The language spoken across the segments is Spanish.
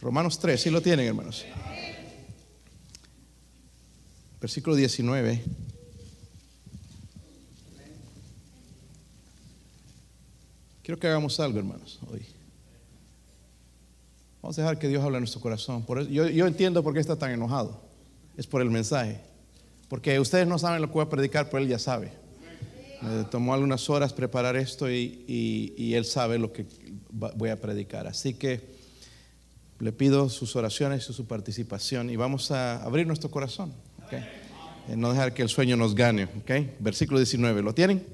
Romanos 3, ¿sí lo tienen, hermanos? Versículo 19. Quiero que hagamos algo, hermanos, hoy. Vamos a dejar que Dios hable en nuestro corazón. Yo, entiendo por qué está tan enojado. Es por el mensaje. Porque ustedes no saben lo que voy a predicar, pero Él ya sabe. Me tomó algunas horas preparar esto y, Él sabe lo que voy a predicar. Así que le pido sus oraciones y su participación y vamos a abrir nuestro corazón. ¿okay? Eh, no dejar que el sueño nos gane. ¿okay? Versículo 19. ¿Lo tienen?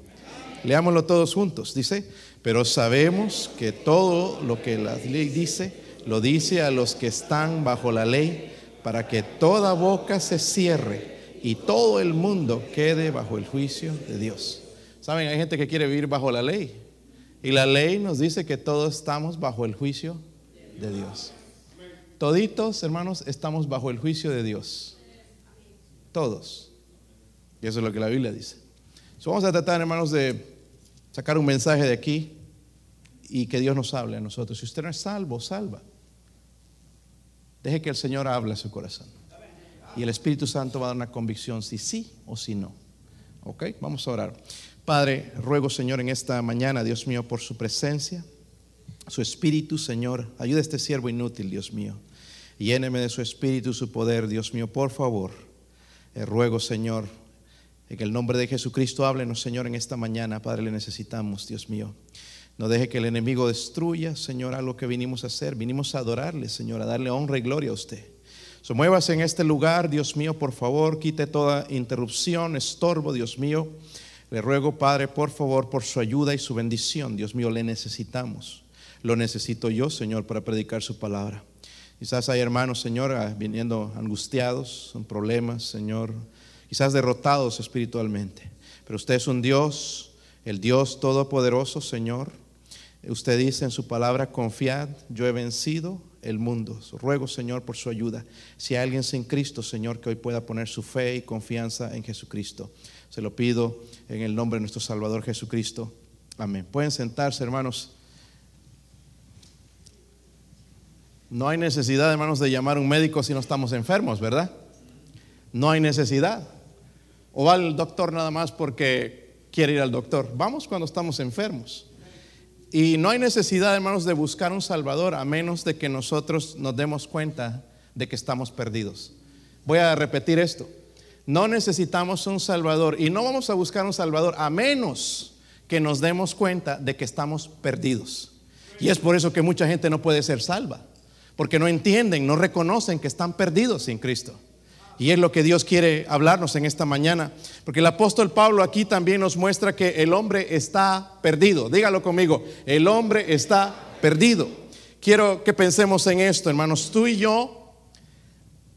Leámoslo todos juntos. Dice, pero sabemos que todo lo que la ley dice lo dice a los que están bajo la ley, para que toda boca se cierre y todo el mundo quede bajo el juicio de Dios. Saben, hay gente que quiere vivir bajo la ley. Y la ley nos dice que todos estamos bajo el juicio de Dios. Toditos, hermanos, estamos bajo el juicio de Dios. Todos. Y eso es lo que la Biblia dice. vamos a tratar, hermanos, de sacar un mensaje de aquí y que Dios nos hable a nosotros. Si usted no es salvo, salva. Deje que el Señor hable a su corazón. Y el Espíritu Santo va a dar una convicción si sí o si no. ¿Ok? Vamos a orar. Padre, ruego Señor en esta mañana, Dios mío, por su presencia, su Espíritu, Señor. Ayuda a este siervo inútil, Dios mío. Lléneme de su Espíritu, su poder, Dios mío, por favor. Eh, ruego, Señor, en el nombre de Jesucristo, háblenos, Señor, en esta mañana. Padre, le necesitamos, Dios mío. No deje que el enemigo destruya, Señor, a lo que vinimos a hacer. Vinimos a adorarle, Señor, a darle honra y gloria a usted. So, muévase en este lugar, Dios mío, por favor, quite toda interrupción, estorbo, Dios mío. Le ruego, Padre, por favor, por su ayuda y su bendición. Dios mío, le necesitamos. Lo necesito yo, Señor, para predicar su palabra. Quizás hay hermanos, Señor, ah, viniendo angustiados, son problemas, Señor, quizás derrotados espiritualmente. Pero usted es un Dios, el Dios todopoderoso, Señor Usted dice en su palabra, confiad, yo he vencido el mundo. Ruego, Señor, por su ayuda. Si hay alguien sin Cristo, Señor, que hoy pueda poner su fe y confianza en Jesucristo. Se lo pido en el nombre de nuestro Salvador Jesucristo. Amén. Pueden sentarse, hermanos. No hay necesidad, hermanos, de llamar a un médico si no estamos enfermos, ¿verdad? No hay necesidad. O va al doctor nada más porque quiere ir al doctor. Vamos cuando estamos enfermos. Y no hay necesidad, hermanos, de buscar un Salvador a menos de que nosotros nos demos cuenta de que estamos perdidos. Voy a repetir esto. No necesitamos un Salvador y no vamos a buscar un Salvador a menos que nos demos cuenta de que estamos perdidos. Y es por eso que mucha gente no puede ser salva, porque no entienden, no reconocen que están perdidos sin Cristo. Y es lo que Dios quiere hablarnos en esta mañana. Porque el apóstol Pablo aquí también nos muestra que el hombre está perdido. Dígalo conmigo, el hombre está perdido. Quiero que pensemos en esto, hermanos. Tú y yo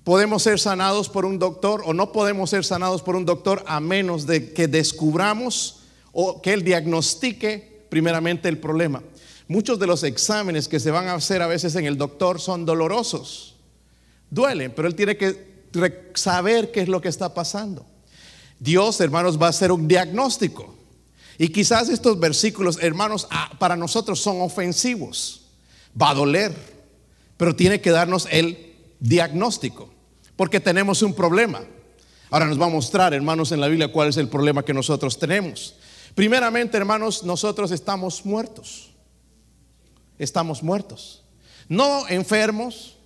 podemos ser sanados por un doctor o no podemos ser sanados por un doctor a menos de que descubramos o que él diagnostique primeramente el problema. Muchos de los exámenes que se van a hacer a veces en el doctor son dolorosos. Duelen, pero él tiene que saber qué es lo que está pasando. Dios, hermanos, va a hacer un diagnóstico. Y quizás estos versículos, hermanos, ah, para nosotros son ofensivos. Va a doler, pero tiene que darnos el diagnóstico, porque tenemos un problema. Ahora nos va a mostrar, hermanos, en la Biblia cuál es el problema que nosotros tenemos. Primeramente, hermanos, nosotros estamos muertos. Estamos muertos. No enfermos,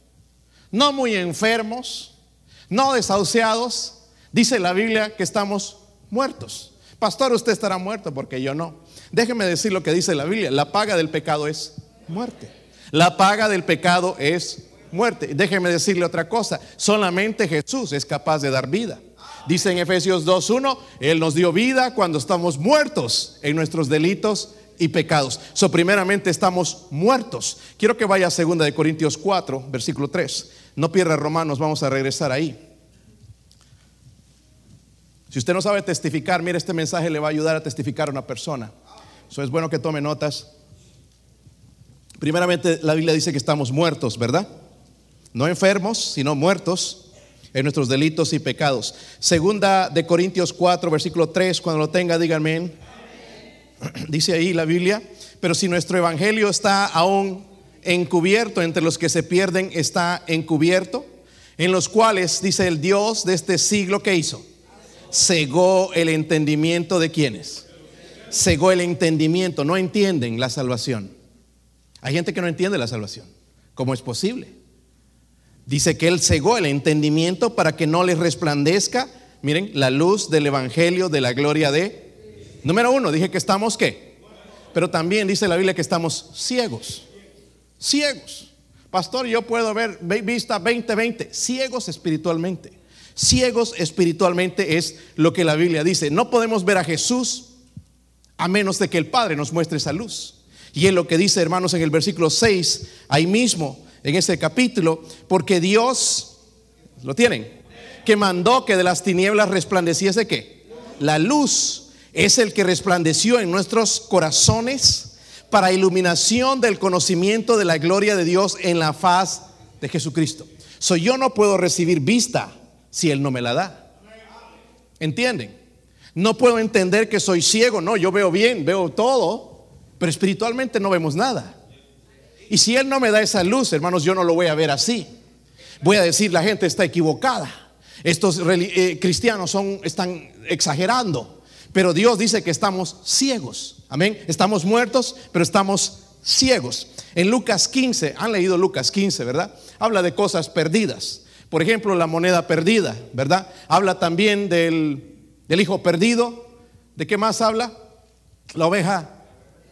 no muy enfermos, no desahuciados, dice la Biblia que estamos muertos. Pastor, usted estará muerto porque yo no. Déjeme decir lo que dice la Biblia. La paga del pecado es muerte. La paga del pecado es muerte. Déjeme decirle otra cosa. Solamente Jesús es capaz de dar vida. Dice en Efesios 2.1, Él nos dio vida cuando estamos muertos en nuestros delitos y pecados. So, primeramente estamos muertos. Quiero que vaya a 2 de Corintios 4, versículo 3. No pierda Romanos, vamos a regresar ahí. Si usted no sabe testificar, mire, este mensaje le va a ayudar a testificar a una persona. Eso es bueno que tome notas. Primeramente, la Biblia dice que estamos muertos, ¿verdad? No enfermos, sino muertos en nuestros delitos y pecados. Segunda de Corintios 4, versículo 3, cuando lo tenga, díganme. Dice ahí la Biblia, pero si nuestro evangelio está aún encubierto, entre los que se pierden está encubierto, en los cuales, dice el Dios de este siglo que hizo, cegó el entendimiento de quienes. Cegó el entendimiento, no entienden la salvación. Hay gente que no entiende la salvación. ¿Cómo es posible? Dice que Él cegó el entendimiento para que no les resplandezca, miren, la luz del Evangelio de la gloria de... Número uno, dije que estamos qué? Pero también dice la Biblia que estamos ciegos. Ciegos. Pastor, yo puedo ver vista 20-20. Ciegos espiritualmente. Ciegos espiritualmente es lo que la Biblia dice. No podemos ver a Jesús a menos de que el Padre nos muestre esa luz. Y es lo que dice, hermanos, en el versículo 6, ahí mismo, en ese capítulo, porque Dios, ¿lo tienen? Que mandó que de las tinieblas resplandeciese qué? La luz es el que resplandeció en nuestros corazones para iluminación del conocimiento de la gloria de Dios en la faz de Jesucristo. So yo no puedo recibir vista si Él no me la da. ¿Entienden? No puedo entender que soy ciego, no, yo veo bien, veo todo, pero espiritualmente no vemos nada. Y si Él no me da esa luz, hermanos, yo no lo voy a ver así. Voy a decir, la gente está equivocada. Estos eh, cristianos son, están exagerando. Pero Dios dice que estamos ciegos. Amén. Estamos muertos, pero estamos ciegos. En Lucas 15, han leído Lucas 15, ¿verdad? Habla de cosas perdidas. Por ejemplo, la moneda perdida, ¿verdad? Habla también del, hijo perdido. ¿De qué más habla? La oveja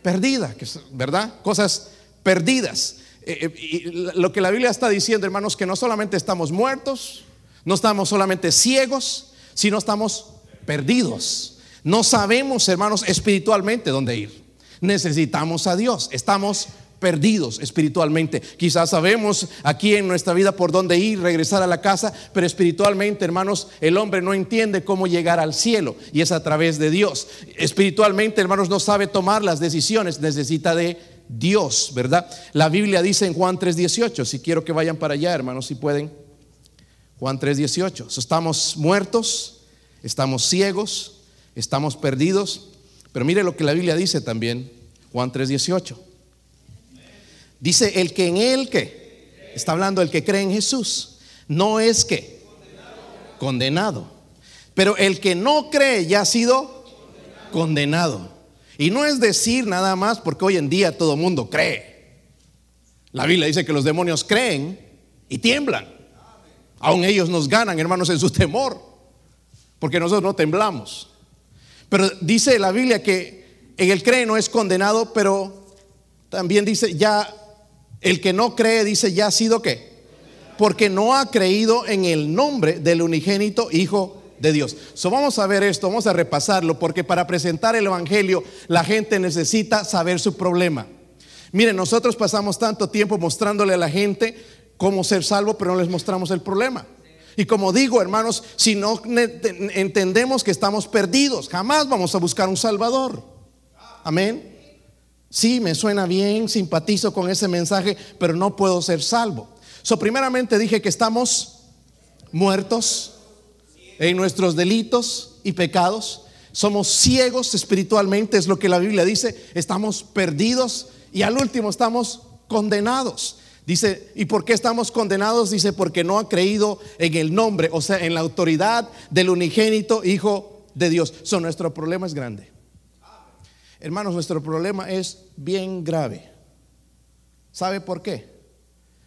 perdida, ¿verdad? Cosas perdidas. Eh, eh, y lo que la Biblia está diciendo, hermanos, que no solamente estamos muertos, no estamos solamente ciegos, sino estamos perdidos. No sabemos, hermanos, espiritualmente dónde ir. Necesitamos a Dios. Estamos perdidos espiritualmente. Quizás sabemos aquí en nuestra vida por dónde ir, regresar a la casa, pero espiritualmente, hermanos, el hombre no entiende cómo llegar al cielo y es a través de Dios. Espiritualmente, hermanos, no sabe tomar las decisiones, necesita de Dios, ¿verdad? La Biblia dice en Juan 3:18, si quiero que vayan para allá, hermanos, si pueden. Juan 3:18, estamos muertos, estamos ciegos, estamos perdidos, pero mire lo que la Biblia dice también, Juan 3:18. Dice, el que en él que, está hablando el que cree en Jesús, no es que condenado. Pero el que no cree ya ha sido condenado. Y no es decir nada más porque hoy en día todo mundo cree. La Biblia dice que los demonios creen y tiemblan. Aún ellos nos ganan, hermanos, en su temor. Porque nosotros no temblamos. Pero dice la Biblia que en el cree no es condenado, pero también dice ya el que no cree dice, ya ha sido qué? Porque no ha creído en el nombre del unigénito Hijo de Dios. So, vamos a ver esto, vamos a repasarlo, porque para presentar el Evangelio la gente necesita saber su problema. Miren, nosotros pasamos tanto tiempo mostrándole a la gente cómo ser salvo, pero no les mostramos el problema. Y como digo, hermanos, si no entendemos que estamos perdidos, jamás vamos a buscar un Salvador. Amén. Sí, me suena bien, simpatizo con ese mensaje, pero no puedo ser salvo. So, primeramente dije que estamos muertos en nuestros delitos y pecados. Somos ciegos espiritualmente, es lo que la Biblia dice. Estamos perdidos y al último estamos condenados. Dice, ¿y por qué estamos condenados? Dice, porque no ha creído en el nombre, o sea, en la autoridad del unigénito Hijo de Dios. So, nuestro problema es grande. Hermanos, nuestro problema es bien grave. ¿Sabe por qué?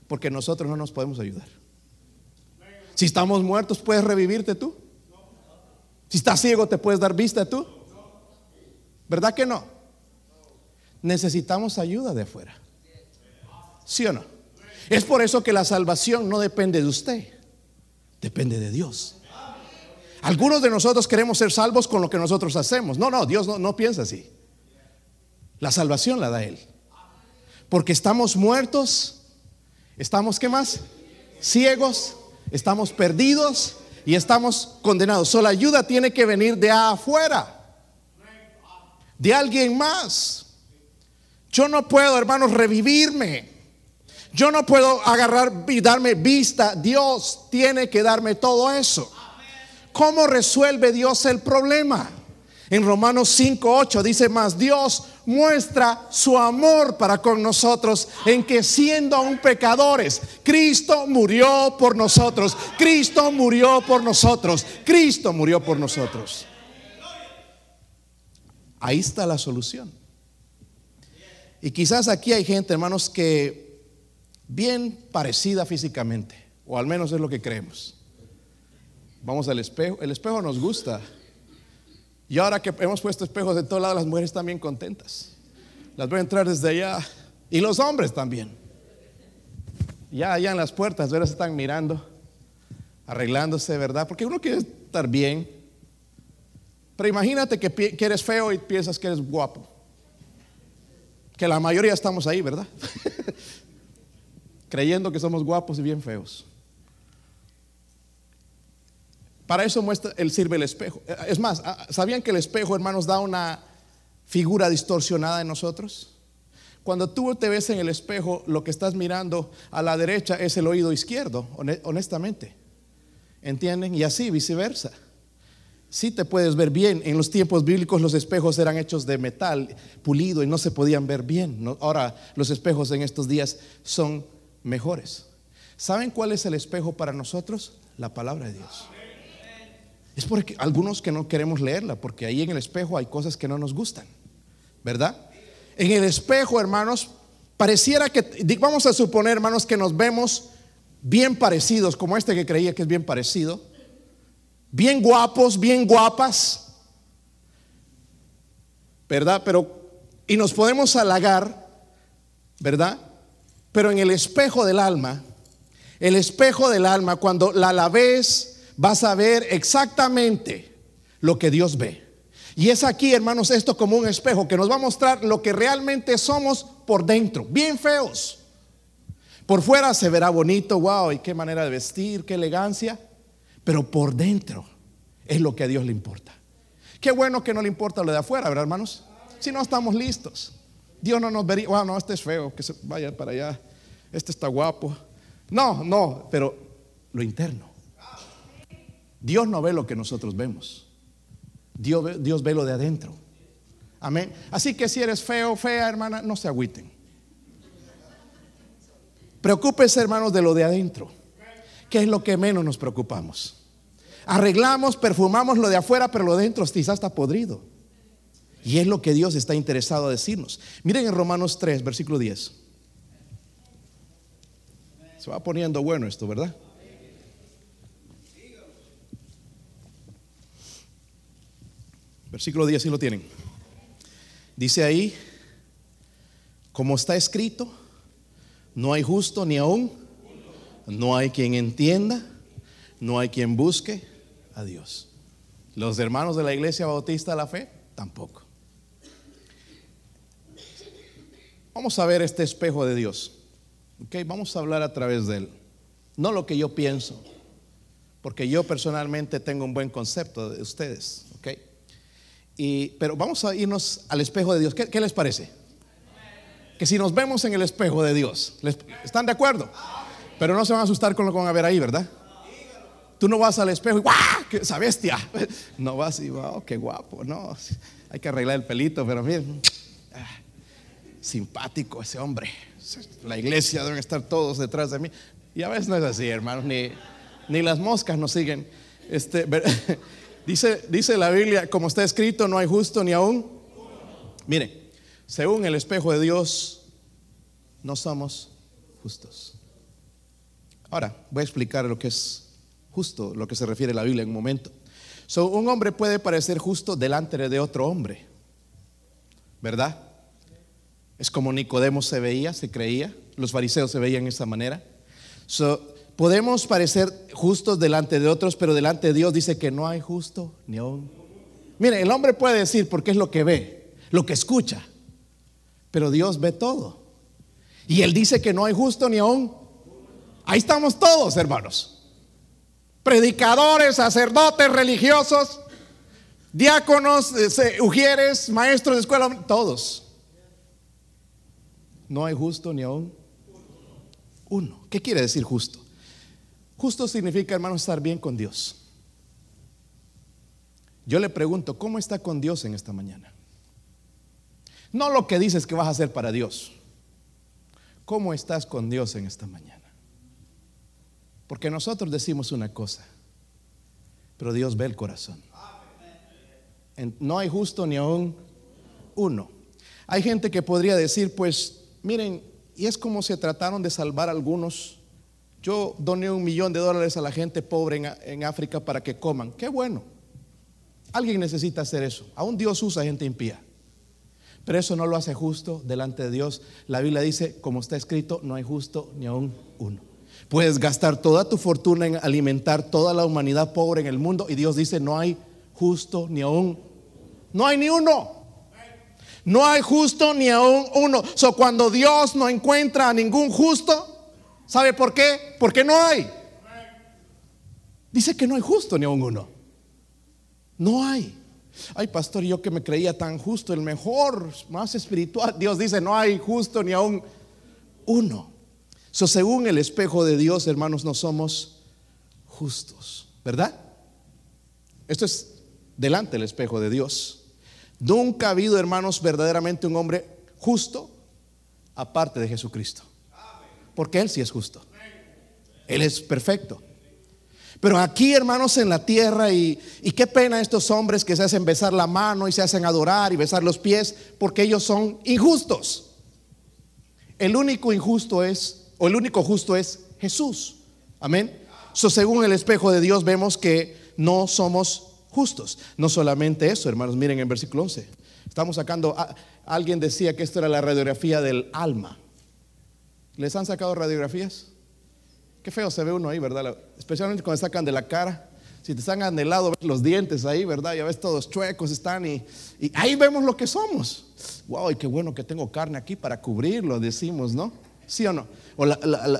Porque nosotros no nos podemos ayudar. Si estamos muertos, ¿puedes revivirte tú? Si estás ciego, ¿te puedes dar vista tú? ¿Verdad que no? Necesitamos ayuda de afuera. ¿Sí o no? Es por eso que la salvación no depende de usted, depende de Dios. Algunos de nosotros queremos ser salvos con lo que nosotros hacemos. No, no, Dios no, no piensa así. La salvación la da Él. Porque estamos muertos, estamos, ¿qué más? Ciegos, estamos perdidos y estamos condenados. Solo ayuda tiene que venir de afuera, de alguien más. Yo no puedo, hermanos, revivirme. Yo no puedo agarrar y darme vista. Dios tiene que darme todo eso. ¿Cómo resuelve Dios el problema? En Romanos 5:8 dice más, Dios muestra su amor para con nosotros en que siendo aún pecadores, Cristo murió por nosotros, Cristo murió por nosotros, Cristo murió por nosotros. Ahí está la solución. Y quizás aquí hay gente, hermanos, que bien parecida físicamente, o al menos es lo que creemos. Vamos al espejo, el espejo nos gusta. Y ahora que hemos puesto espejos de todos lados, las mujeres están bien contentas. Las voy a entrar desde allá. Y los hombres también. Ya allá en las puertas. Se están mirando, arreglándose, ¿verdad? Porque uno quiere estar bien. Pero imagínate que, que eres feo y piensas que eres guapo. Que la mayoría estamos ahí, ¿verdad? Creyendo que somos guapos y bien feos. Para eso muestra, sirve el espejo. Es más, ah, ¿sabían que el espejo, hermanos, da una figura distorsionada en nosotros? Cuando tú te ves en el espejo, lo que estás mirando a la derecha es el oído izquierdo, honestamente. ¿Entienden? Y así viceversa. Si te puedes ver bien. En los tiempos bíblicos los espejos eran hechos de metal pulido y no se podían ver bien. Ahora los espejos en estos días son mejores. ¿Saben cuál es el espejo para nosotros? La palabra de Dios. Es porque algunos que no queremos leerla, porque ahí en el espejo hay cosas que no nos gustan, ¿verdad? En el espejo, hermanos, pareciera que, vamos a suponer, hermanos, que nos vemos bien parecidos, como este que creía que es bien parecido, bien guapos, bien guapas, ¿verdad? Pero, y nos podemos halagar, ¿verdad? Pero en el espejo del alma, el espejo del alma, cuando la, la ves, vas a ver exactamente lo que Dios ve. Y es aquí, hermanos, esto como un espejo que nos va a mostrar lo que realmente somos por dentro, bien feos. Por fuera se verá bonito, wow, y qué manera de vestir, qué elegancia, pero por dentro es lo que a Dios le importa. Qué bueno que no le importa lo de afuera, ¿verdad, hermanos? Si no estamos listos. Dios no nos vería, wow, no, este es feo, que se vaya para allá, este está guapo. No, no, pero lo interno. Dios no ve lo que nosotros vemos. Dios ve, Dios ve lo de adentro. Amén. Así que si eres feo, fea, hermana, no se agüiten. Preocúpese, hermanos, de lo de adentro. ¿Qué es lo que menos nos preocupamos? Arreglamos, perfumamos lo de afuera, pero lo de adentro quizás está podrido. Y es lo que Dios está interesado a decirnos. Miren en Romanos 3, versículo 10. Se va poniendo bueno esto, ¿verdad? Versículo 10, si lo tienen. Dice ahí, como está escrito, no hay justo ni aún, no hay quien entienda, no hay quien busque a Dios. Los hermanos de la iglesia bautista de la fe, tampoco. Vamos a ver este espejo de Dios. Okay, vamos a hablar a través de él. No lo que yo pienso, porque yo personalmente tengo un buen concepto de ustedes. Y, pero vamos a irnos al espejo de Dios. ¿Qué, les parece? Que si nos vemos en el espejo de Dios, ¿están de acuerdo? Pero no se van a asustar con lo que van a ver ahí, ¿verdad? Tú no vas al espejo y ¡guau! ¡Esa bestia! No vas y ¡wow! ¡Qué guapo! No, hay que arreglar el pelito, pero miren, simpático ese hombre. La iglesia deben estar todos detrás de mí. Y a veces no es así, hermanos, ni, ni las moscas nos siguen. Este, Dice, la Biblia, como está escrito, no hay justo ni aún. Mire, según el espejo de Dios, no somos justos. Ahora, voy a explicar lo que es justo, lo que se refiere a la Biblia en un momento. un hombre puede parecer justo delante de otro hombre, ¿verdad? Es como Nicodemo se veía, se creía, los fariseos se veían de esa manera. Podemos parecer justos delante de otros, pero delante de Dios dice que no hay justo ni aún. Mire, el hombre puede decir porque es lo que ve, lo que escucha, pero Dios ve todo. Y Él dice que no hay justo ni aún. Ahí estamos todos, hermanos. Predicadores, sacerdotes, religiosos, diáconos, ujieres, maestros de escuela, todos. No hay justo ni aún uno. ¿Qué quiere decir justo? Justo significa, hermano, estar bien con Dios. Yo le pregunto, ¿cómo está con Dios en esta mañana? No lo que dices que vas a hacer para Dios. ¿Cómo estás con Dios en esta mañana? Porque nosotros decimos una cosa, pero Dios ve el corazón. No hay justo ni aún uno. Hay gente que podría decir, pues, miren, y es como se trataron de salvar algunos. Yo doné un millón de dólares a la gente pobre en, en África para que coman. Qué bueno. Alguien necesita hacer eso. Aún Dios usa gente impía. Pero eso no lo hace justo delante de Dios. La Biblia dice, como está escrito, no hay justo ni aún uno. Puedes gastar toda tu fortuna en alimentar toda la humanidad pobre en el mundo y Dios dice, no hay justo ni aún. No hay ni uno. No hay justo ni aún uno. So, cuando Dios no encuentra a ningún justo, ¿sabe por qué? Porque no hay. Dice que no hay justo ni aún uno. No hay. Ay, pastor, yo que me creía tan justo, el mejor, más espiritual. Dios dice, no hay justo ni aún uno. So, según el espejo de Dios, hermanos, no somos justos, ¿verdad? Esto es delante del espejo de Dios. Nunca ha habido, hermanos, verdaderamente un hombre justo aparte de Jesucristo. Porque Él sí es justo. Él es perfecto. Pero aquí, hermanos, en la tierra, y, qué pena estos hombres que se hacen besar la mano y se hacen adorar y besar los pies, porque ellos son injustos. El único injusto es, o el único justo es Jesús. Amén. Según el espejo de Dios, vemos que no somos justos. No solamente eso, hermanos, miren en versículo 11. Estamos sacando, alguien decía que esto era la radiografía del alma. ¿Les han sacado radiografías? Qué feo se ve uno ahí, ¿verdad? Especialmente cuando sacan de la cara. Si te sacan del lado, ves los dientes ahí, ¿verdad? Ya ves todos chuecos están y, ahí vemos lo que somos. Wow, y qué bueno que tengo carne aquí para cubrirlo, decimos, ¿no? ¿Sí o no? O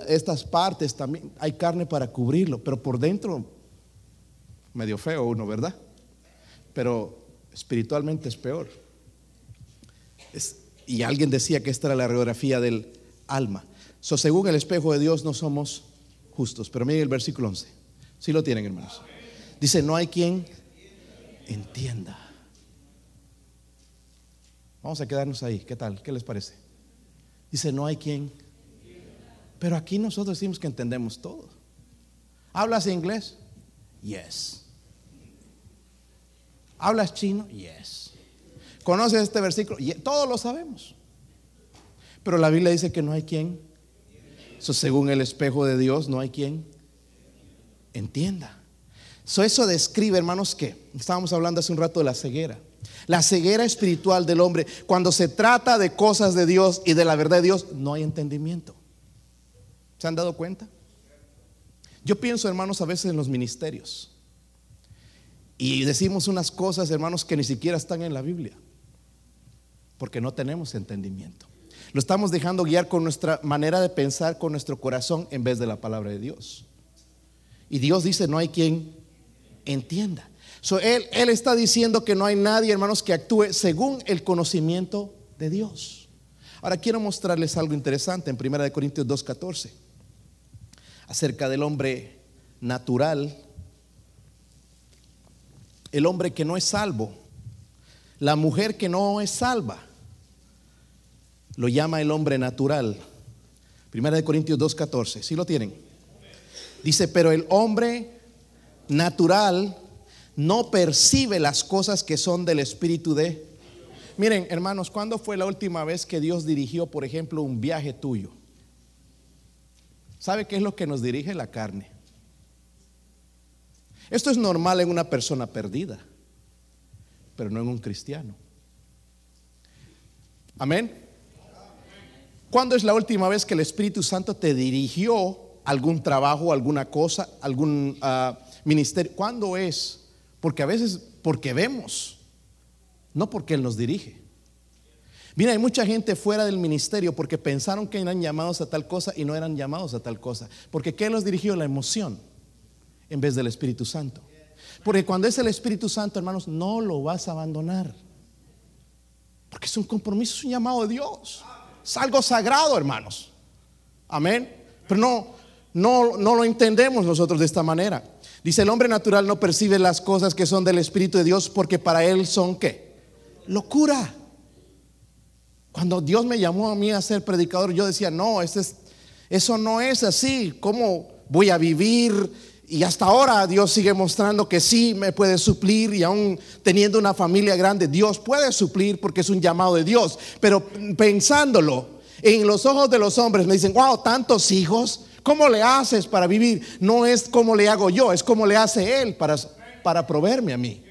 estas partes también, hay carne para cubrirlo, pero por dentro, medio feo uno, ¿verdad? Pero espiritualmente es peor. y alguien decía que esta era la radiografía del alma. So, según el espejo de Dios no somos justos. Pero miren el versículo 11. Si lo tienen, hermanos. Dice, no hay quien entienda. Vamos a quedarnos ahí. ¿Qué tal? ¿Qué les parece? Dice, no hay quien. Pero aquí nosotros decimos que entendemos todo. ¿Hablas inglés? Yes. ¿Hablas chino? Yes. ¿Conoces este versículo? Todos lo sabemos. Pero la Biblia dice que no hay quien. según el espejo de Dios, no hay quien entienda. eso describe, hermanos, que estábamos hablando hace un rato de la ceguera. La ceguera espiritual del hombre, cuando se trata de cosas de Dios y de la verdad de Dios, no hay entendimiento. ¿Se han dado cuenta? Yo pienso, hermanos, a veces en los ministerios. Y decimos unas cosas, hermanos, que ni siquiera están en la Biblia, porque no tenemos entendimiento. Lo estamos dejando guiar con nuestra manera de pensar, con nuestro corazón, en vez de la palabra de Dios. Y Dios dice, no hay quien entienda. él, él está diciendo que no hay nadie, hermanos, que actúe según el conocimiento de Dios. Ahora quiero mostrarles algo interesante en 1 Corintios 2.14, acerca del hombre natural el hombre que no es salvo, la mujer que no es salva, lo llama el hombre natural. Primera de Corintios 2.14, ¿sí lo tienen? Dice, pero el hombre natural no percibe las cosas que son del espíritu de... Miren, hermanos, ¿cuándo fue la última vez que Dios dirigió, por ejemplo, un viaje tuyo? ¿Sabe qué es lo que nos dirige la carne? Esto es normal en una persona perdida, pero no en un cristiano. Amén. ¿Cuándo es la última vez que el Espíritu Santo te dirigió algún trabajo, alguna cosa, algún ah, ministerio? ¿Cuándo es? Porque a veces, porque vemos, no porque Él nos dirige. Mira, hay mucha gente fuera del ministerio porque pensaron que eran llamados a tal cosa y no eran llamados a tal cosa. Porque ¿qué los dirigió? La emoción en vez del Espíritu Santo. Porque cuando es el Espíritu Santo, hermanos, no lo vas a abandonar. Porque es un compromiso, es un llamado de Dios. Es algo sagrado, hermanos. Amén. Pero no, no, no lo entendemos nosotros de esta manera. Dice, el hombre natural no percibe las cosas que son del Espíritu de Dios porque para él son qué? Locura. Cuando Dios me llamó a mí a ser predicador, yo decía, no, eso no es así. ¿Cómo voy a vivir? Y hasta ahora Dios sigue mostrando que sí me puede suplir y aún teniendo una familia grande, Dios puede suplir porque es un llamado de Dios. Pero pensándolo, en los ojos de los hombres me dicen, wow, tantos hijos, ¿cómo le haces para vivir? No es como le hago yo, es como le hace Él para, para proveerme a mí.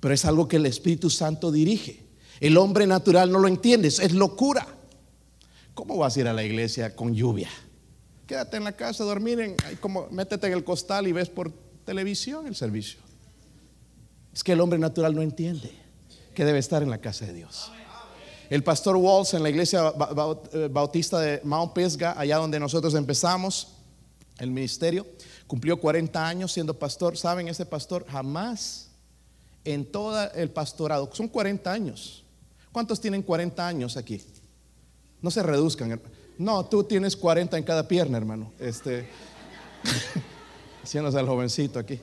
Pero es algo que el Espíritu Santo dirige. El hombre natural no lo entiende, es locura. ¿Cómo vas a ir a la iglesia con lluvia? Quédate en la casa, dormir, en, como, métete en el costal y ves por televisión el servicio. Es que el hombre natural no entiende que debe estar en la casa de Dios. El pastor Walls en la iglesia eh, bautista de Mount Pisgah, allá donde nosotros empezamos el ministerio, cumplió 40 años siendo pastor. ¿Saben? Ese pastor jamás en todo el pastorado, son 40 años. ¿Cuántos tienen 40 años aquí? No se reduzcan. No, tú tienes 40 en cada pierna, hermano. Este, haciéndose al jovencito aquí.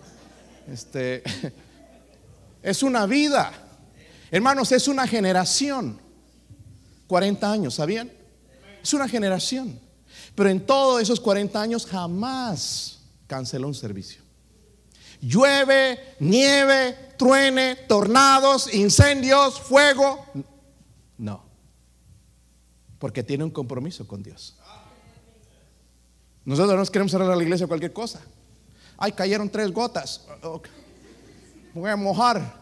Este, es una vida. Hermanos, es una generación. 40 años, ¿sabían? Es una generación. Pero en todos esos 40 años jamás canceló un servicio. Llueve, nieve, truene, tornados, incendios, fuego. No porque tiene un compromiso con Dios. Nosotros no queremos cerrar a la iglesia cualquier cosa. Ay, cayeron tres gotas. Voy a mojar.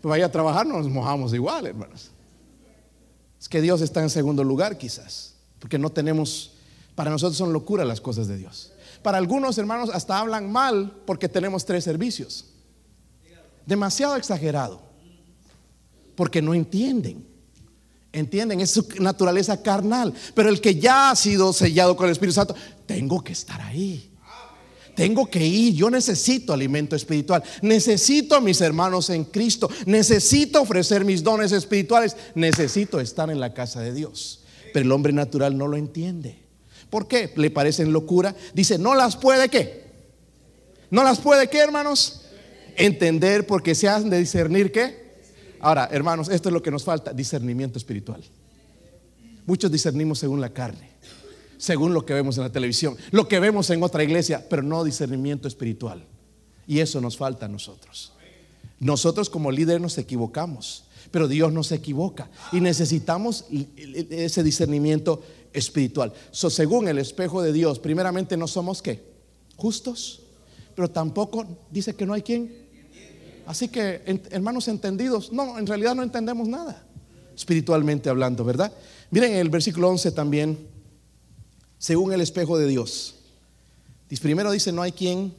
Pues vaya a trabajar, nos mojamos igual, hermanos. Es que Dios está en segundo lugar, quizás. Porque no tenemos, para nosotros son locura las cosas de Dios. Para algunos hermanos hasta hablan mal porque tenemos tres servicios. Demasiado exagerado. Porque no entienden. ¿Entienden? Es su naturaleza carnal. Pero el que ya ha sido sellado con el Espíritu Santo, tengo que estar ahí. Tengo que ir, yo necesito alimento espiritual, necesito a mis hermanos en Cristo, necesito ofrecer mis dones espirituales, necesito estar en la casa de Dios. Pero el hombre natural no lo entiende. ¿Por qué? Le parecen locura. Dice, no las puede qué. No las puede qué, hermanos. Entender porque se han de discernir qué Ahora, hermanos, esto es lo que nos falta, discernimiento espiritual. Muchos discernimos según la carne, según lo que vemos en la televisión, lo que vemos en otra iglesia, pero no discernimiento espiritual. Y eso nos falta a nosotros. Nosotros como líderes nos equivocamos, pero Dios no se equivoca y necesitamos ese discernimiento espiritual. So, según el espejo de Dios, primeramente no somos qué? Justos, pero tampoco dice que no hay quien Así que, hermanos entendidos, no, en realidad no entendemos nada, espiritualmente hablando, ¿verdad? Miren el versículo 11 también, según el espejo de Dios. Primero dice, no hay quien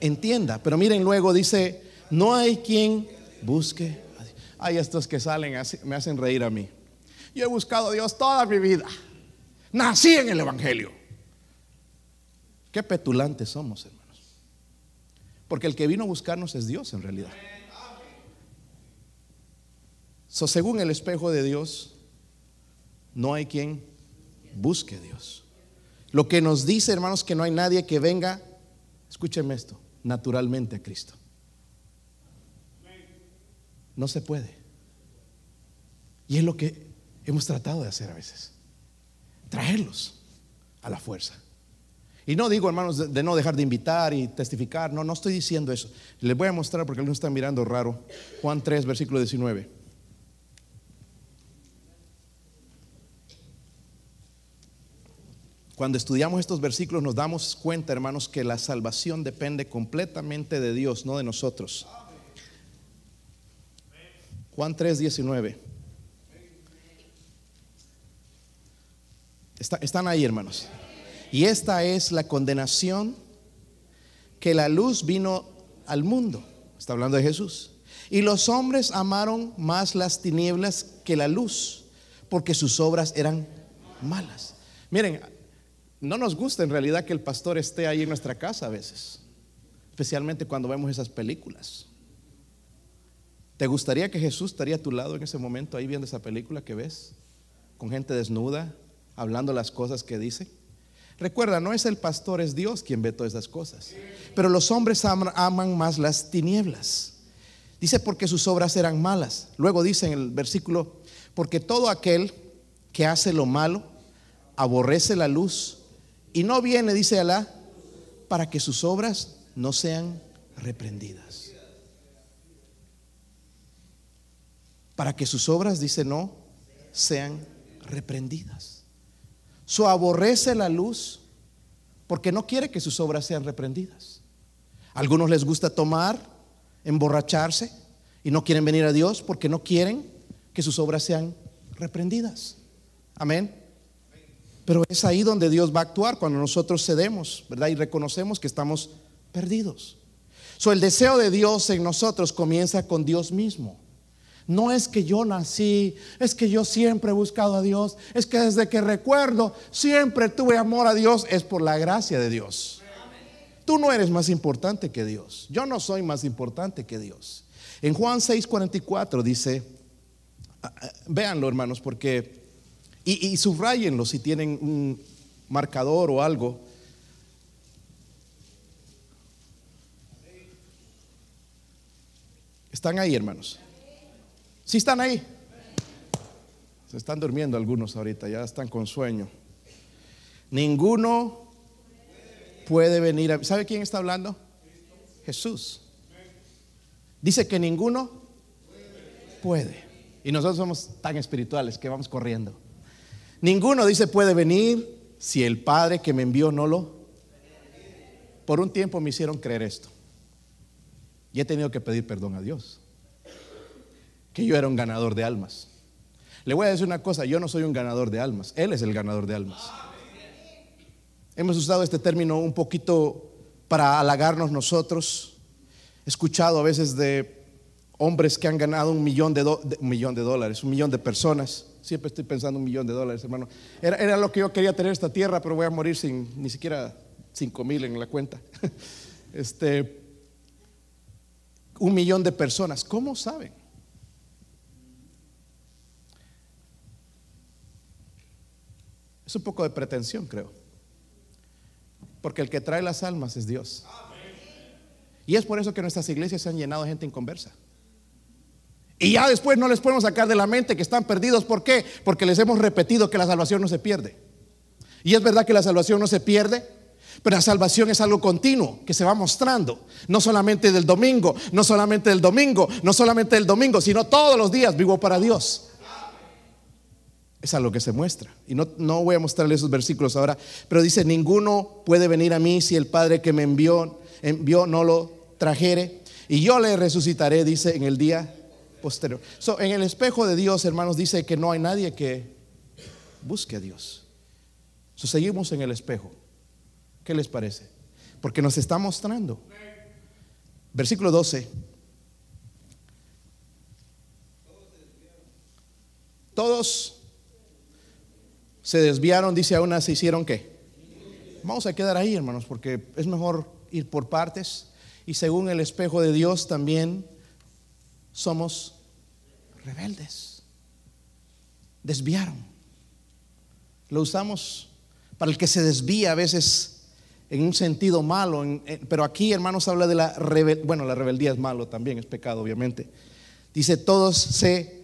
entienda, pero miren luego dice, no hay quien busque. Hay estos que salen, me hacen reír a mí. Yo he buscado a Dios toda mi vida. Nací en el Evangelio. Qué petulantes somos, hermano. Porque el que vino a buscarnos es Dios en realidad. So, según el espejo de Dios, no hay quien busque a Dios. Lo que nos dice, hermanos, que no hay nadie que venga, escúchenme esto, naturalmente a Cristo. No se puede. Y es lo que hemos tratado de hacer a veces. Traerlos a la fuerza. Y no digo, hermanos, de, no dejar de invitar y testificar. No, no estoy diciendo eso. Les voy a mostrar porque algunos están mirando raro. Juan 3, versículo 19. Cuando estudiamos estos versículos nos damos cuenta, hermanos, que la salvación depende completamente de Dios, no de nosotros. Juan 3, 19. están ahí, hermanos. Y esta es la condenación que la luz vino al mundo. Está hablando de Jesús. Y los hombres amaron más las tinieblas que la luz, porque sus obras eran malas. Miren, no nos gusta en realidad que el pastor esté ahí en nuestra casa a veces, especialmente cuando vemos esas películas. ¿Te gustaría que Jesús estaría a tu lado en ese momento ahí viendo esa película que ves? Con gente desnuda, hablando las cosas que dice. Recuerda, no es el pastor, es Dios quien ve todas esas cosas. Pero los hombres aman, más las tinieblas. Dice porque sus obras eran malas. Luego dice en el versículo, porque todo aquel que hace lo malo aborrece la luz y no viene, dice Alá, para que sus obras no sean reprendidas. Para que sus obras, dice no, sean reprendidas. Su aborrece la luz porque no quiere que sus obras sean reprendidas. A algunos les gusta tomar, emborracharse y no quieren venir a Dios porque no quieren que sus obras sean reprendidas. Amén. Pero es ahí donde Dios va a actuar cuando nosotros cedemos, ¿verdad? Y reconocemos que estamos perdidos. So, el deseo de Dios en nosotros comienza con Dios mismo. No es que yo nací, es que yo siempre he buscado a Dios, es que desde que recuerdo siempre tuve amor a Dios, es por la gracia de Dios. Tú no eres más importante que Dios. Yo no soy más importante que Dios. En Juan 6:44 dice, ah, ah, véanlo hermanos, porque y, y subrayenlo si tienen un marcador o algo. ¿Están ahí, hermanos? ¿Sí están ahí? Se están durmiendo algunos ahorita, ya están con sueño. Ninguno puede venir a... ¿Sabe quién está hablando? Jesús. Dice que ninguno puede. Y nosotros somos tan espirituales que vamos corriendo. Ninguno dice puede venir si el Padre que me envió no lo. Por un tiempo me hicieron creer esto. Y he tenido que pedir perdón a Dios. Que yo era un ganador de almas. Le voy a decir una cosa, yo no soy un ganador de almas, Él es el ganador de almas. Hemos usado este término un poquito para halagarnos nosotros. He escuchado a veces de hombres que han ganado un millón de, millón de dólares, un millón de personas Siempre estoy pensando un millón de dólares, hermano. Era, lo que yo quería tener esta tierra, pero voy a morir sin ni siquiera cinco mil en la cuenta. Este, un millón de personas. ¿Cómo saben? Es un poco de pretensión, creo. Porque el que trae las almas es Dios. Y es por eso que nuestras iglesias se han llenado de gente inconversa. Y ya después no les podemos sacar de la mente que están perdidos. ¿Por qué? Porque les hemos repetido que la salvación no se pierde. Y es verdad que la salvación no se pierde, pero la salvación es algo continuo que se va mostrando. No solamente del domingo, no solamente del domingo, no solamente del domingo, sino todos los días vivo para Dios. Es algo que se muestra. Y no, no voy a mostrarle esos versículos ahora, pero dice, ninguno puede venir a mí si el Padre que me envió, envió no lo trajere. Y yo le resucitaré, dice, en el día posterior. en el espejo de Dios, hermanos, dice que no hay nadie que busque a Dios. So, seguimos en el espejo. ¿Qué les parece? Porque nos está mostrando. Versículo 12. Todos se desviaron, dice aún, se hicieron qué. Vamos a quedar ahí, hermanos, porque es mejor ir por partes. Y según el espejo de Dios también somos rebeldes. Desviaron. Lo usamos para el que se desvía a veces en un sentido malo, pero aquí hermanos habla de la rebeldía, bueno, la rebeldía es malo también, es pecado obviamente. Dice, todos se,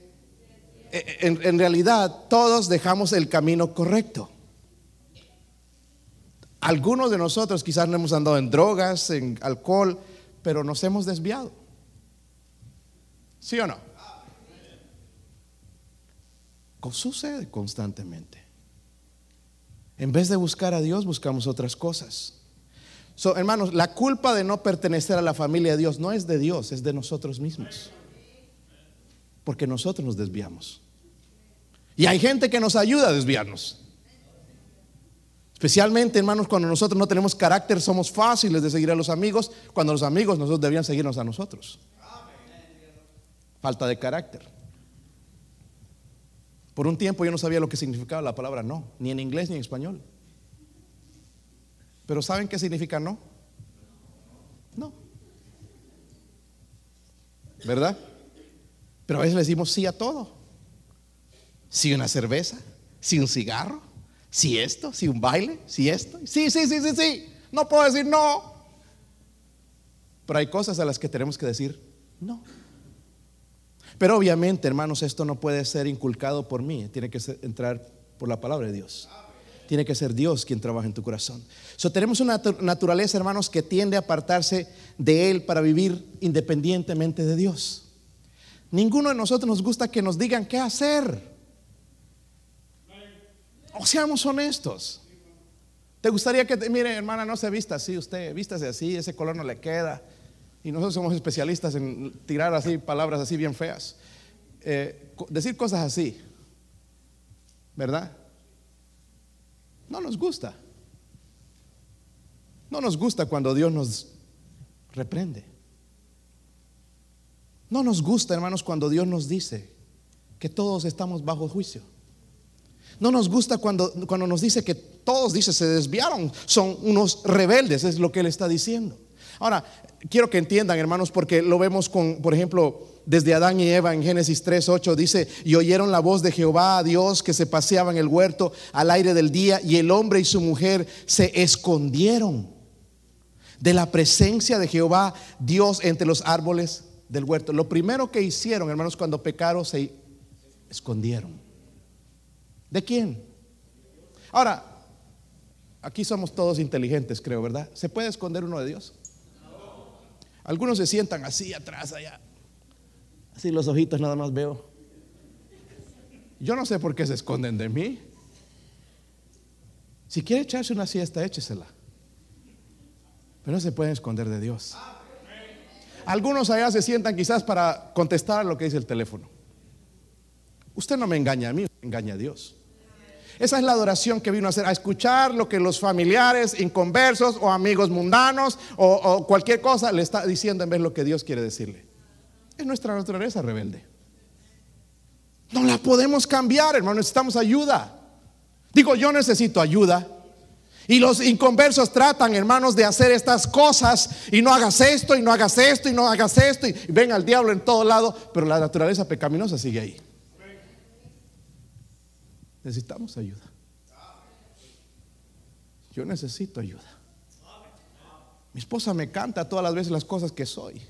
en, en realidad todos dejamos el camino correcto. Algunos de nosotros quizás no hemos andado en drogas, en alcohol, pero nos hemos desviado. ¿Sí o no? Sucede constantemente. En vez de buscar a Dios, buscamos otras cosas. hermanos, la culpa de no pertenecer a la familia de Dios no es de Dios, es de nosotros mismos. Porque nosotros nos desviamos. Y hay gente que nos ayuda a desviarnos. Especialmente, hermanos, cuando nosotros no tenemos carácter, somos fáciles de seguir a los amigos, cuando los amigos nosotros debían seguirnos a nosotros falta de carácter. Por un tiempo yo no sabía lo que significaba la palabra no, ni en inglés ni en español. Pero ¿saben qué significa no? No. ¿Verdad? Pero a veces le decimos sí a todo. Sí una cerveza, sí un cigarro, sí esto, sí un baile, sí esto. Sí, sí, sí, sí, sí. No puedo decir no. Pero hay cosas a las que tenemos que decir no. Pero obviamente, hermanos, esto no puede ser inculcado por mí, tiene que entrar por la palabra de Dios. Tiene que ser Dios quien trabaja en tu corazón. So, tenemos una naturaleza, hermanos, que tiende a apartarse de Él para vivir independientemente de Dios. Ninguno de nosotros nos gusta que nos digan qué hacer. O seamos honestos. ¿Te gustaría que, mire, hermana, no se vista así, usted vístase así, ese color no le queda? Y nosotros somos especialistas en tirar así palabras así bien feas. Eh, decir cosas así, ¿verdad? No nos gusta. No nos gusta cuando Dios nos reprende. No nos gusta, hermanos, cuando Dios nos dice que todos estamos bajo juicio. No nos gusta cuando, cuando nos dice que todos, dice, se desviaron, son unos rebeldes, es lo que Él está diciendo. Ahora, quiero que entiendan, hermanos, porque lo vemos con, por ejemplo, desde Adán y Eva en Génesis 3, 8, dice, y oyeron la voz de Jehová, Dios, que se paseaba en el huerto al aire del día, y el hombre y su mujer se escondieron de la presencia de Jehová, Dios, entre los árboles del huerto. Lo primero que hicieron, hermanos, cuando pecaron, se escondieron. ¿De quién? Ahora, aquí somos todos inteligentes, creo, ¿verdad? ¿Se puede esconder uno de Dios? Algunos se sientan así atrás, allá. Así los ojitos nada más veo. Yo no sé por qué se esconden de mí. Si quiere echarse una siesta, échesela. Pero no se pueden esconder de Dios. Algunos allá se sientan quizás para contestar lo que dice el teléfono. Usted no me engaña a mí, me engaña a Dios. Esa es la adoración que vino a hacer, a escuchar lo que los familiares inconversos o amigos mundanos o, cualquier cosa le está diciendo en vez de lo que Dios quiere decirle. Es nuestra naturaleza rebelde. No la podemos cambiar, hermano, necesitamos ayuda. Digo, yo necesito ayuda. Y los inconversos tratan, hermanos, de hacer estas cosas y no hagas esto y no hagas esto y no hagas esto y ven al diablo en todo lado, pero la naturaleza pecaminosa sigue ahí. Necesitamos ayuda. Yo necesito ayuda. Mi esposa me canta todas las veces las cosas que soy.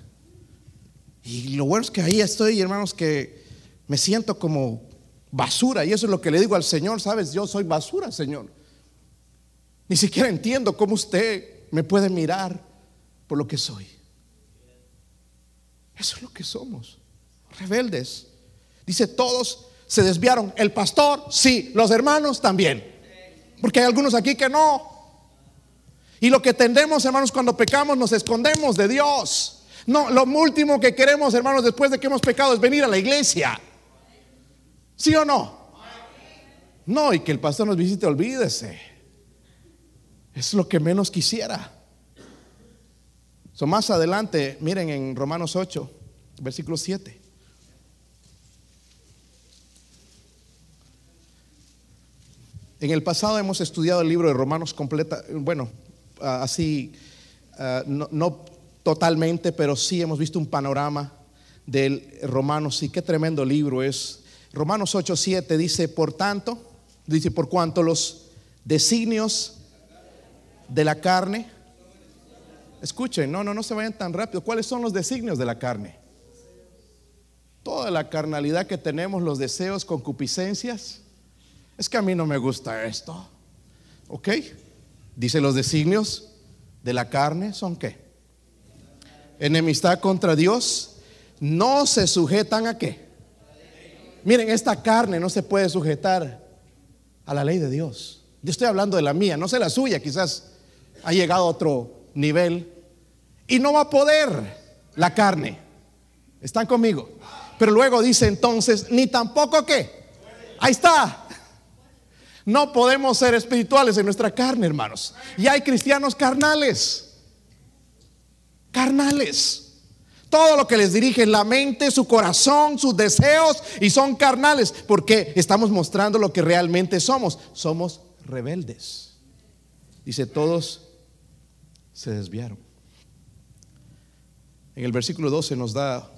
Y lo bueno es que ahí estoy, hermanos, que me siento como basura. Y eso es lo que le digo al Señor, ¿sabes? Yo soy basura, Señor. Ni siquiera entiendo cómo usted me puede mirar por lo que soy. Eso es lo que somos, rebeldes. Dice, todos se desviaron. El pastor, sí. Los hermanos también. Porque hay algunos aquí que no. Y lo que tendemos, hermanos, cuando pecamos, nos escondemos de Dios. No, lo último que queremos, hermanos, después de que hemos pecado es venir a la iglesia. ¿Sí o no? No, y que el pastor nos visite, olvídese. Es lo que menos quisiera. So, más adelante, miren en Romanos 8, versículo 7. En el pasado hemos estudiado el libro de Romanos completa, bueno, así, ah, no, totalmente, pero sí hemos visto un panorama del Romanos. Y qué tremendo libro es. Romanos 8:7 dice, por tanto, dice, por cuanto los designios de la carne, escuchen, no, no, no se vayan tan rápido. ¿Cuáles son los designios de la carne? Toda la carnalidad que tenemos, los deseos, concupiscencias es que a mí no me gusta esto. ¿Ok? Dice los designios de la carne son qué? Enemistad contra Dios. No se sujetan a qué. Miren, esta carne no se puede sujetar a la ley de Dios. Yo estoy hablando de la mía, no sé la suya, quizás ha llegado a otro nivel. Y no va a poder la carne. ¿Están conmigo? Pero luego dice entonces, ni tampoco qué. Ahí está. No podemos ser espirituales en nuestra carne, hermanos. Y hay cristianos carnales. Carnales. Todo lo que les dirige la mente, su corazón, sus deseos y son carnales porque estamos mostrando lo que realmente somos. Somos rebeldes. Dice, todos se desviaron. En el versículo 12 nos da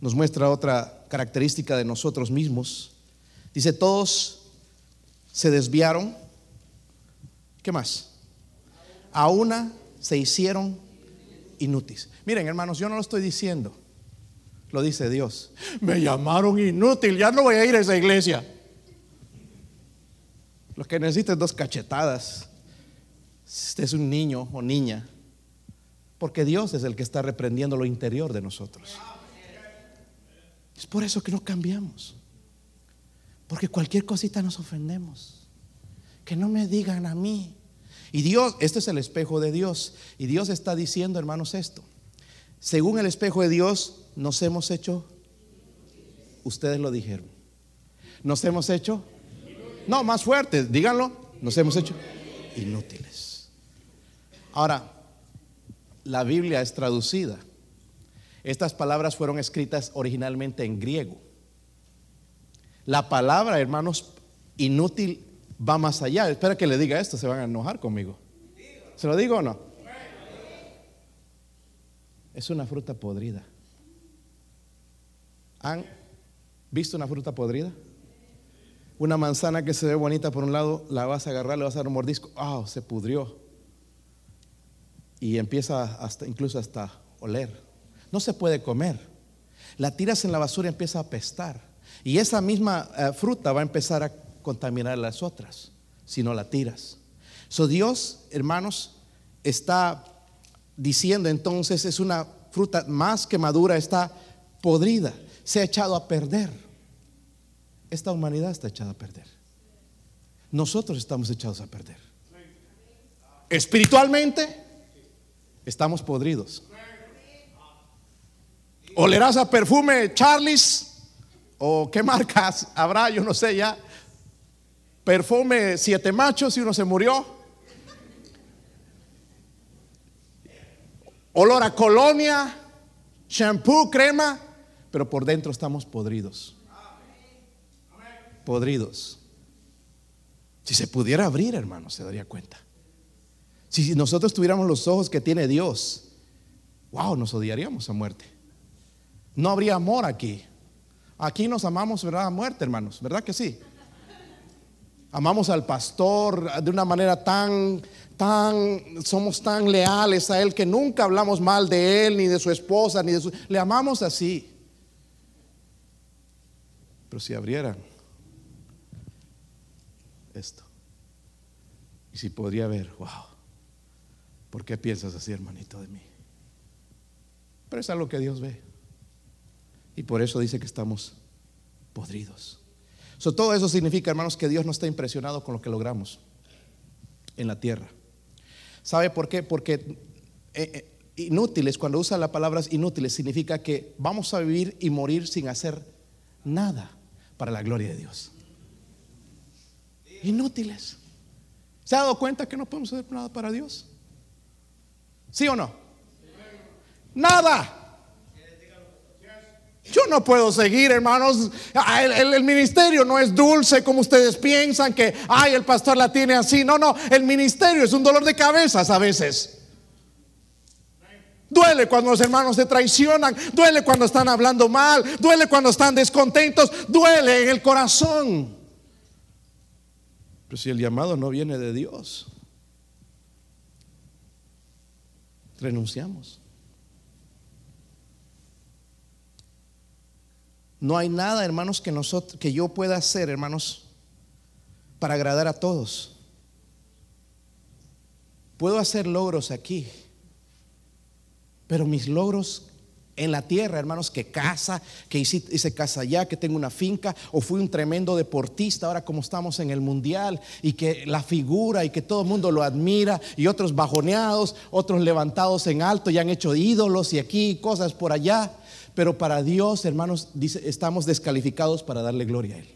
nos muestra otra característica de nosotros mismos. Dice, todos se desviaron. ¿Qué más? A una se hicieron inútiles. Miren, hermanos, yo no lo estoy diciendo. Lo dice Dios. Me llamaron inútil, ya no voy a ir a esa iglesia. Lo que necesita es dos cachetadas. Usted es un niño o niña. Porque Dios es el que está reprendiendo lo interior de nosotros. Es por eso que no cambiamos. Porque cualquier cosita nos ofendemos. Que no me digan a mí. Y Dios, este es el espejo de Dios. Y Dios está diciendo, hermanos, esto. Según el espejo de Dios, nos hemos hecho, ustedes lo dijeron, nos hemos hecho, no, más fuerte, díganlo, nos hemos hecho inútiles. Ahora, la Biblia es traducida. Estas palabras fueron escritas originalmente en griego. La palabra, hermanos, inútil va más allá. Espera que le diga esto, se van a enojar conmigo. ¿Se lo digo o no? Es una fruta podrida. ¿Han visto una fruta podrida? Una manzana que se ve bonita por un lado, la vas a agarrar, le vas a dar un mordisco, ah, se pudrió. Y empieza incluso hasta oler. No se puede comer. La tiras en la basura y empieza a apestar. Y esa misma eh, fruta va a empezar a contaminar las otras si no la tiras. So Dios, hermanos, está diciendo entonces es una fruta más que madura, está podrida, se ha echado a perder. Esta humanidad está echada a perder. Nosotros estamos echados a perder. Espiritualmente estamos podridos. Olerás a perfume Charles o qué marcas habrá, yo no sé ya. Perfume siete machos y uno se murió. olor a colonia, shampoo, crema, pero por dentro estamos podridos. Podridos. Si se pudiera abrir, hermano, se daría cuenta. Si nosotros tuviéramos los ojos que tiene Dios, wow, nos odiaríamos a muerte. No habría amor aquí. Aquí nos amamos, ¿verdad? A muerte, hermanos, ¿verdad que sí? Amamos al pastor de una manera tan tan, somos tan leales a Él que nunca hablamos mal de Él, ni de su esposa, ni de su... Le amamos así. Pero si abrieran esto, y si podría ver, wow, ¿por qué piensas así, hermanito, de mí? Pero es algo que Dios ve. Y por eso dice que estamos podridos. todo eso significa, hermanos, que Dios no está impresionado con lo que logramos en la tierra. ¿Sabe por qué? Porque eh, eh, inútiles, cuando usa la palabra inútiles, significa que vamos a vivir y morir sin hacer nada para la gloria de Dios. Inútiles. ¿Se ha dado cuenta que no podemos hacer nada para Dios? ¿Sí o no? Nada. Yo no puedo seguir, hermanos. Ah, el, ministerio no es dulce como ustedes piensan que, ay, el pastor la tiene así. No, no, el ministerio es un dolor de cabezas a veces. Duele cuando los hermanos se traicionan, duele cuando están hablando mal, duele cuando están descontentos, duele en el corazón. Pero si el llamado no viene de Dios, renunciamos. No hay nada, hermanos, que, nosotros, que yo pueda hacer, hermanos, para agradar a todos. Puedo hacer logros aquí, pero mis logros en la tierra, hermanos, que casa, que hice, casa allá, que tengo una finca, o fui un tremendo deportista, ahora como estamos en el mundial, y que la figura y que todo el mundo lo admira, y otros bajoneados, otros levantados en alto y han hecho ídolos y aquí cosas por allá. Pero para Dios, hermanos, dice, estamos descalificados para darle gloria a Él.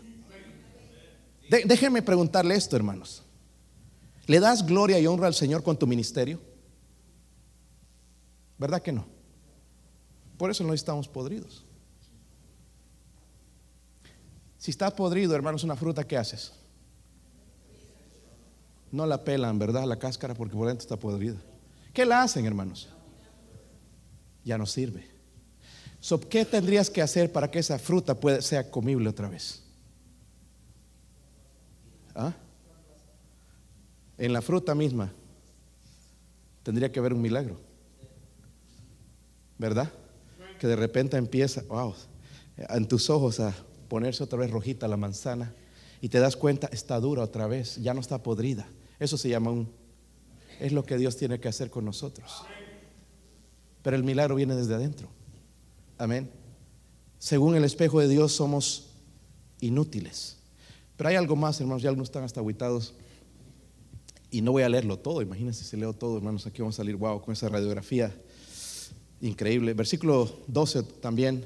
déjenme preguntarle esto, hermanos. ¿Le das gloria y honra al Señor con tu ministerio? ¿Verdad que no? Por eso no estamos podridos. Si está podrido, hermanos, una fruta, ¿qué haces? No la pelan, ¿verdad? La cáscara porque por dentro está podrida. ¿Qué la hacen, hermanos? Ya no sirve. ¿Qué tendrías que hacer para que esa fruta pueda, sea comible otra vez? ¿Ah? En la fruta misma tendría que haber un milagro. ¿Verdad? que de repente empieza, wow, en tus ojos a ponerse otra vez rojita la manzana y te das cuenta, está dura otra vez, ya no está podrida. Eso se llama un... Es lo que Dios tiene que hacer con nosotros. Pero el milagro viene desde adentro. Amén. Según el espejo de Dios somos inútiles. Pero hay algo más, hermanos, ya algunos están hasta aguitados. Y no voy a leerlo todo, imagínense si leo todo, hermanos, aquí vamos a salir, wow, con esa radiografía increíble. Versículo 12 también.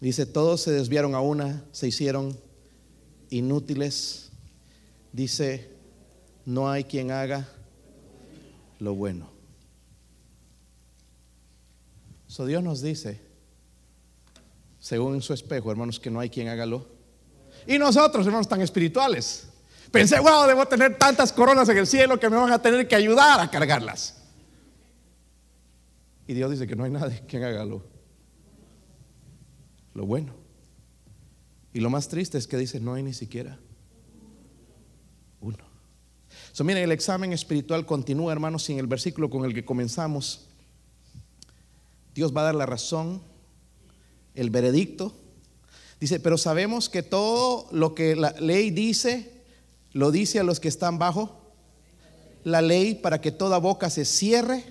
Dice, todos se desviaron a una, se hicieron inútiles. Dice, no hay quien haga lo bueno. So Dios nos dice, según su espejo, hermanos, que no hay quien hágalo. Y nosotros, hermanos, tan espirituales. Pensé, wow, debo tener tantas coronas en el cielo que me van a tener que ayudar a cargarlas. Y Dios dice que no hay nadie quien hágalo lo bueno. Y lo más triste es que dice, no hay ni siquiera uno. So, miren, el examen espiritual continúa, hermanos, sin el versículo con el que comenzamos. Dios va a dar la razón, el veredicto. Dice, pero sabemos que todo lo que la ley dice, lo dice a los que están bajo la ley para que toda boca se cierre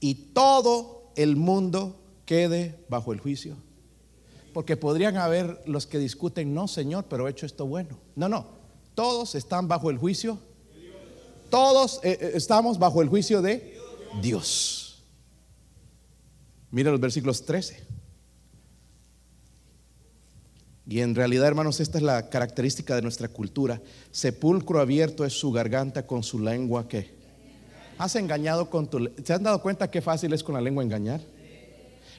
y todo el mundo quede bajo el juicio porque podrían haber los que discuten, no, Señor, pero he hecho esto bueno. No, no, todos están bajo el juicio. Todos eh, eh, estamos bajo el juicio de Dios. Mira los versículos 13. Y en realidad, hermanos, esta es la característica de nuestra cultura. Sepulcro abierto es su garganta con su lengua que has engañado con tu... ¿Se han dado cuenta qué fácil es con la lengua engañar?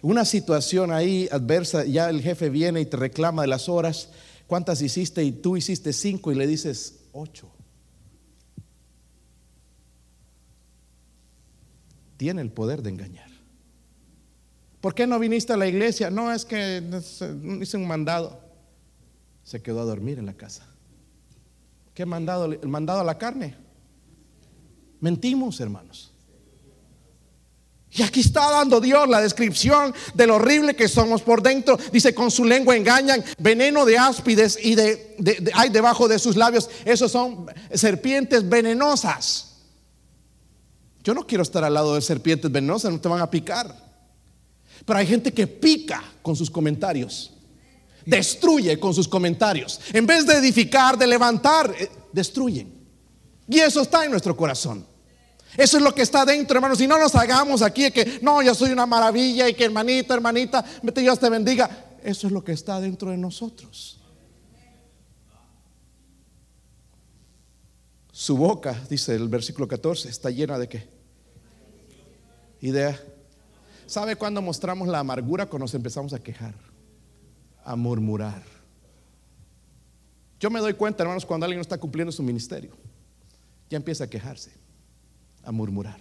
una situación ahí adversa, ya el jefe viene y te reclama de las horas, ¿cuántas hiciste? Y tú hiciste cinco y le dices ocho. Tiene el poder de engañar. ¿Por qué no viniste a la iglesia? No, es que hice un mandado. Se quedó a dormir en la casa. ¿Qué mandado? El mandado a la carne. Mentimos, hermanos. Y aquí está dando Dios la descripción de lo horrible que somos por dentro. Dice, con su lengua engañan, veneno de áspides y de, hay debajo de sus labios. Esos son serpientes venenosas. Yo no quiero estar al lado de serpientes venenosas, no te van a picar. Pero hay gente que pica con sus comentarios. Destruye con sus comentarios. En vez de edificar, de levantar, eh, destruyen. Y eso está en nuestro corazón. Eso es lo que está dentro, hermanos. Y no nos hagamos aquí que no, yo soy una maravilla y que hermanita, hermanita, Dios te bendiga. Eso es lo que está dentro de nosotros. Su boca, dice el versículo 14, está llena de qué? Idea. ¿Sabe cuándo mostramos la amargura? Cuando nos empezamos a quejar, a murmurar. Yo me doy cuenta, hermanos, cuando alguien no está cumpliendo su ministerio, ya empieza a quejarse a murmurar.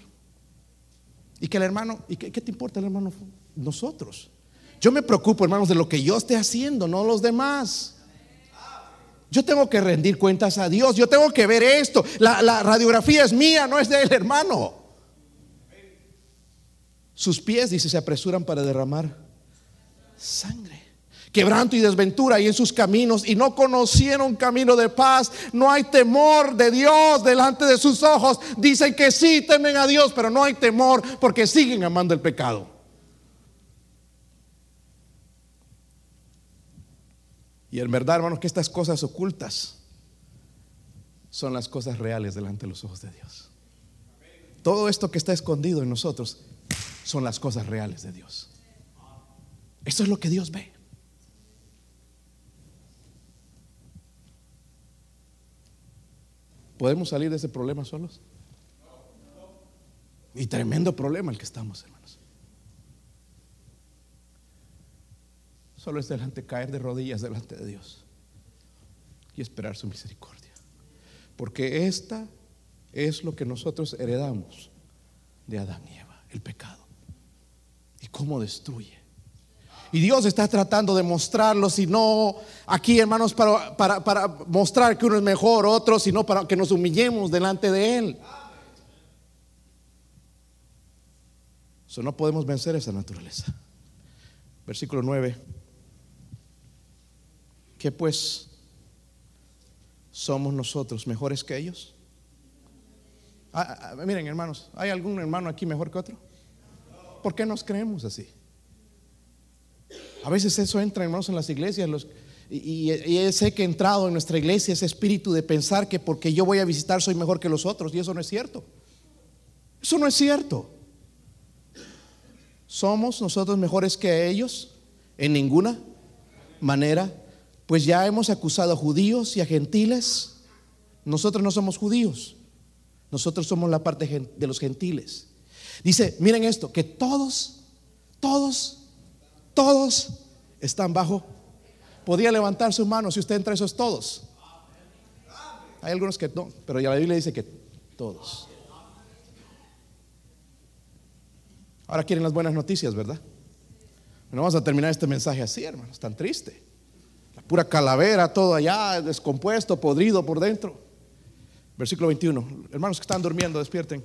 Y que el hermano, ¿y qué, te importa el hermano? Nosotros. Yo me preocupo, hermanos, de lo que yo esté haciendo, no los demás. Yo tengo que rendir cuentas a Dios. Yo tengo que ver esto. La, la radiografía es mía, no es del hermano. Sus pies, dice, se apresuran para derramar sangre quebranto y desventura y en sus caminos y no conocieron camino de paz. No hay temor de Dios delante de sus ojos. Dicen que sí temen a Dios, pero no hay temor porque siguen amando el pecado. Y en verdad, hermanos, que estas cosas ocultas son las cosas reales delante de los ojos de Dios. Todo esto que está escondido en nosotros son las cosas reales de Dios. Esto es lo que Dios ve. ¿Podemos salir de ese problema solos? Y tremendo problema el que estamos, hermanos. Solo es delante caer de rodillas delante de Dios y esperar su misericordia. Porque esta es lo que nosotros heredamos de Adán y Eva, el pecado. Y cómo destruye. Y Dios está tratando de mostrarlo, si no aquí, hermanos, para, para, mostrar que uno es mejor, otro, sino para que nos humillemos delante de Él. So, no podemos vencer esa naturaleza. Versículo 9. ¿Qué pues somos nosotros mejores que ellos? Ah, ah, miren, hermanos, ¿hay algún hermano aquí mejor que otro? ¿Por qué nos creemos así? A veces eso entra, hermanos, en las iglesias. Y, y, sé que ha entrado en nuestra iglesia ese espíritu de pensar que porque yo voy a visitar soy mejor que los otros. Y eso no es cierto. Eso no es cierto. ¿Somos nosotros mejores que ellos? En ninguna manera. Pues ya hemos acusado a judíos y a gentiles. Nosotros no somos judíos. Nosotros somos la parte de los gentiles. Dice, miren esto, que todos, todos, todos están bajo. Podía levantar su mano si usted entra esos todos. Hay algunos que no, pero ya la Biblia dice que todos. Ahora quieren las buenas noticias, ¿verdad? No vamos a terminar este mensaje así, hermanos, tan triste. La pura calavera, todo allá, descompuesto, podrido por dentro. Versículo 21. Hermanos que están durmiendo, despierten.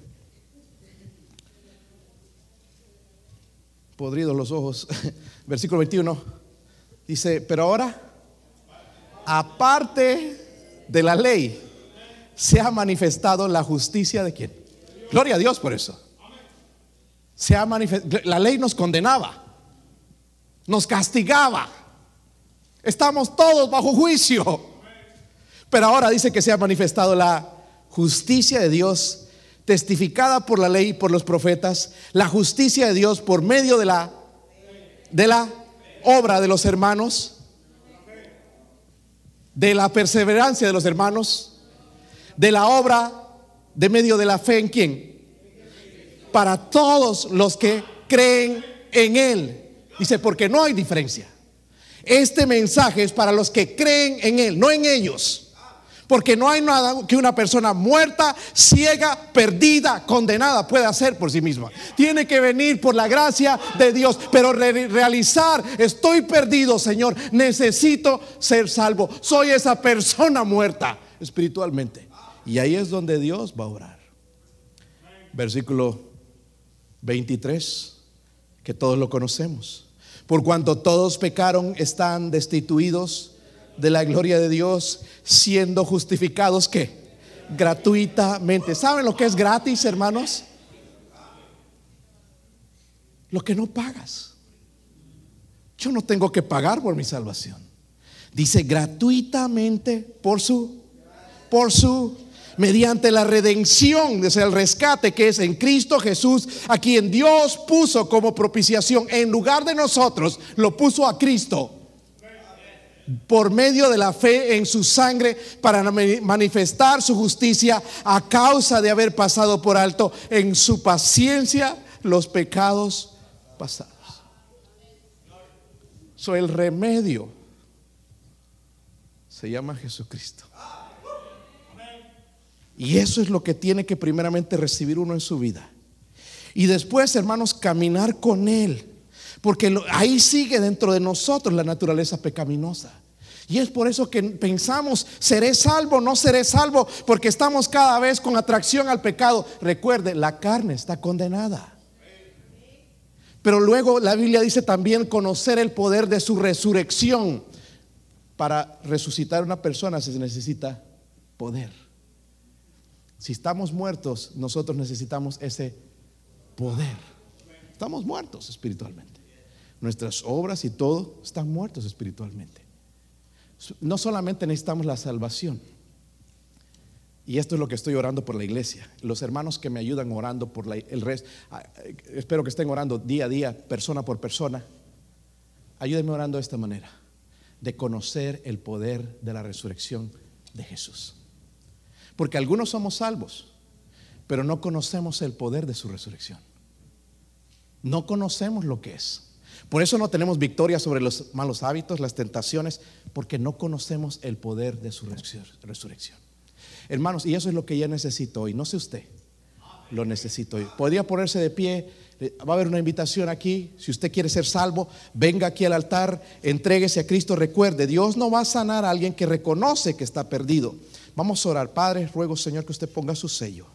Podridos los ojos. Versículo 21. Dice, pero ahora, aparte de la ley, se ha manifestado la justicia de quién. Gloria a Dios por eso se ha manifestado. La ley nos condenaba, nos castigaba. Estamos todos bajo juicio. Pero ahora dice que se ha manifestado la justicia de Dios, testificada por la ley y por los profetas, la justicia de Dios por medio de la de la obra de los hermanos, de la perseverancia de los hermanos, de la obra de medio de la fe en quién? para todos los que creen en Él. Dice, porque no hay diferencia. Este mensaje es para los que creen en Él, no en ellos. Porque no hay nada que una persona muerta, ciega, perdida, condenada pueda hacer por sí misma. Tiene que venir por la gracia de Dios, pero realizar, estoy perdido, Señor, necesito ser salvo. Soy esa persona muerta espiritualmente. Y ahí es donde Dios va a orar. Versículo 23, que todos lo conocemos. Por cuanto todos pecaron, están destituidos de la gloria de Dios, siendo justificados que gratuitamente. ¿Saben lo que es gratis, hermanos? Lo que no pagas. Yo no tengo que pagar por mi salvación. Dice gratuitamente por su por su mediante la redención, desde el rescate que es en Cristo Jesús, a quien Dios puso como propiciación en lugar de nosotros, lo puso a Cristo por medio de la fe en su sangre para manifestar su justicia a causa de haber pasado por alto en su paciencia los pecados pasados. So, el remedio se llama Jesucristo. Y eso es lo que tiene que primeramente recibir uno en su vida. Y después, hermanos, caminar con Él. Porque ahí sigue dentro de nosotros la naturaleza pecaminosa. Y es por eso que pensamos, seré salvo, no seré salvo, porque estamos cada vez con atracción al pecado. Recuerde, la carne está condenada. Pero luego la Biblia dice también conocer el poder de su resurrección. Para resucitar a una persona se necesita poder. Si estamos muertos, nosotros necesitamos ese poder. Estamos muertos espiritualmente. Nuestras obras y todo están muertos espiritualmente. No solamente necesitamos la salvación. Y esto es lo que estoy orando por la iglesia. Los hermanos que me ayudan orando por el resto, ah, eh, espero que estén orando día a día, persona por persona. Ayúdenme orando de esta manera, de conocer el poder de la resurrección de Jesús. Porque algunos somos salvos, pero no conocemos el poder de su resurrección. No conocemos lo que es. Por eso no tenemos victoria sobre los malos hábitos, las tentaciones, porque no conocemos el poder de su resurrección. Hermanos, y eso es lo que ya necesito hoy. No sé usted, lo necesito hoy. Podría ponerse de pie. Eh, va a haber una invitación aquí. Si usted quiere ser salvo, venga aquí al altar, entréguese a Cristo. Recuerde, Dios no va a sanar a alguien que reconoce que está perdido. Vamos a orar. Padre, ruego Señor que usted ponga su sello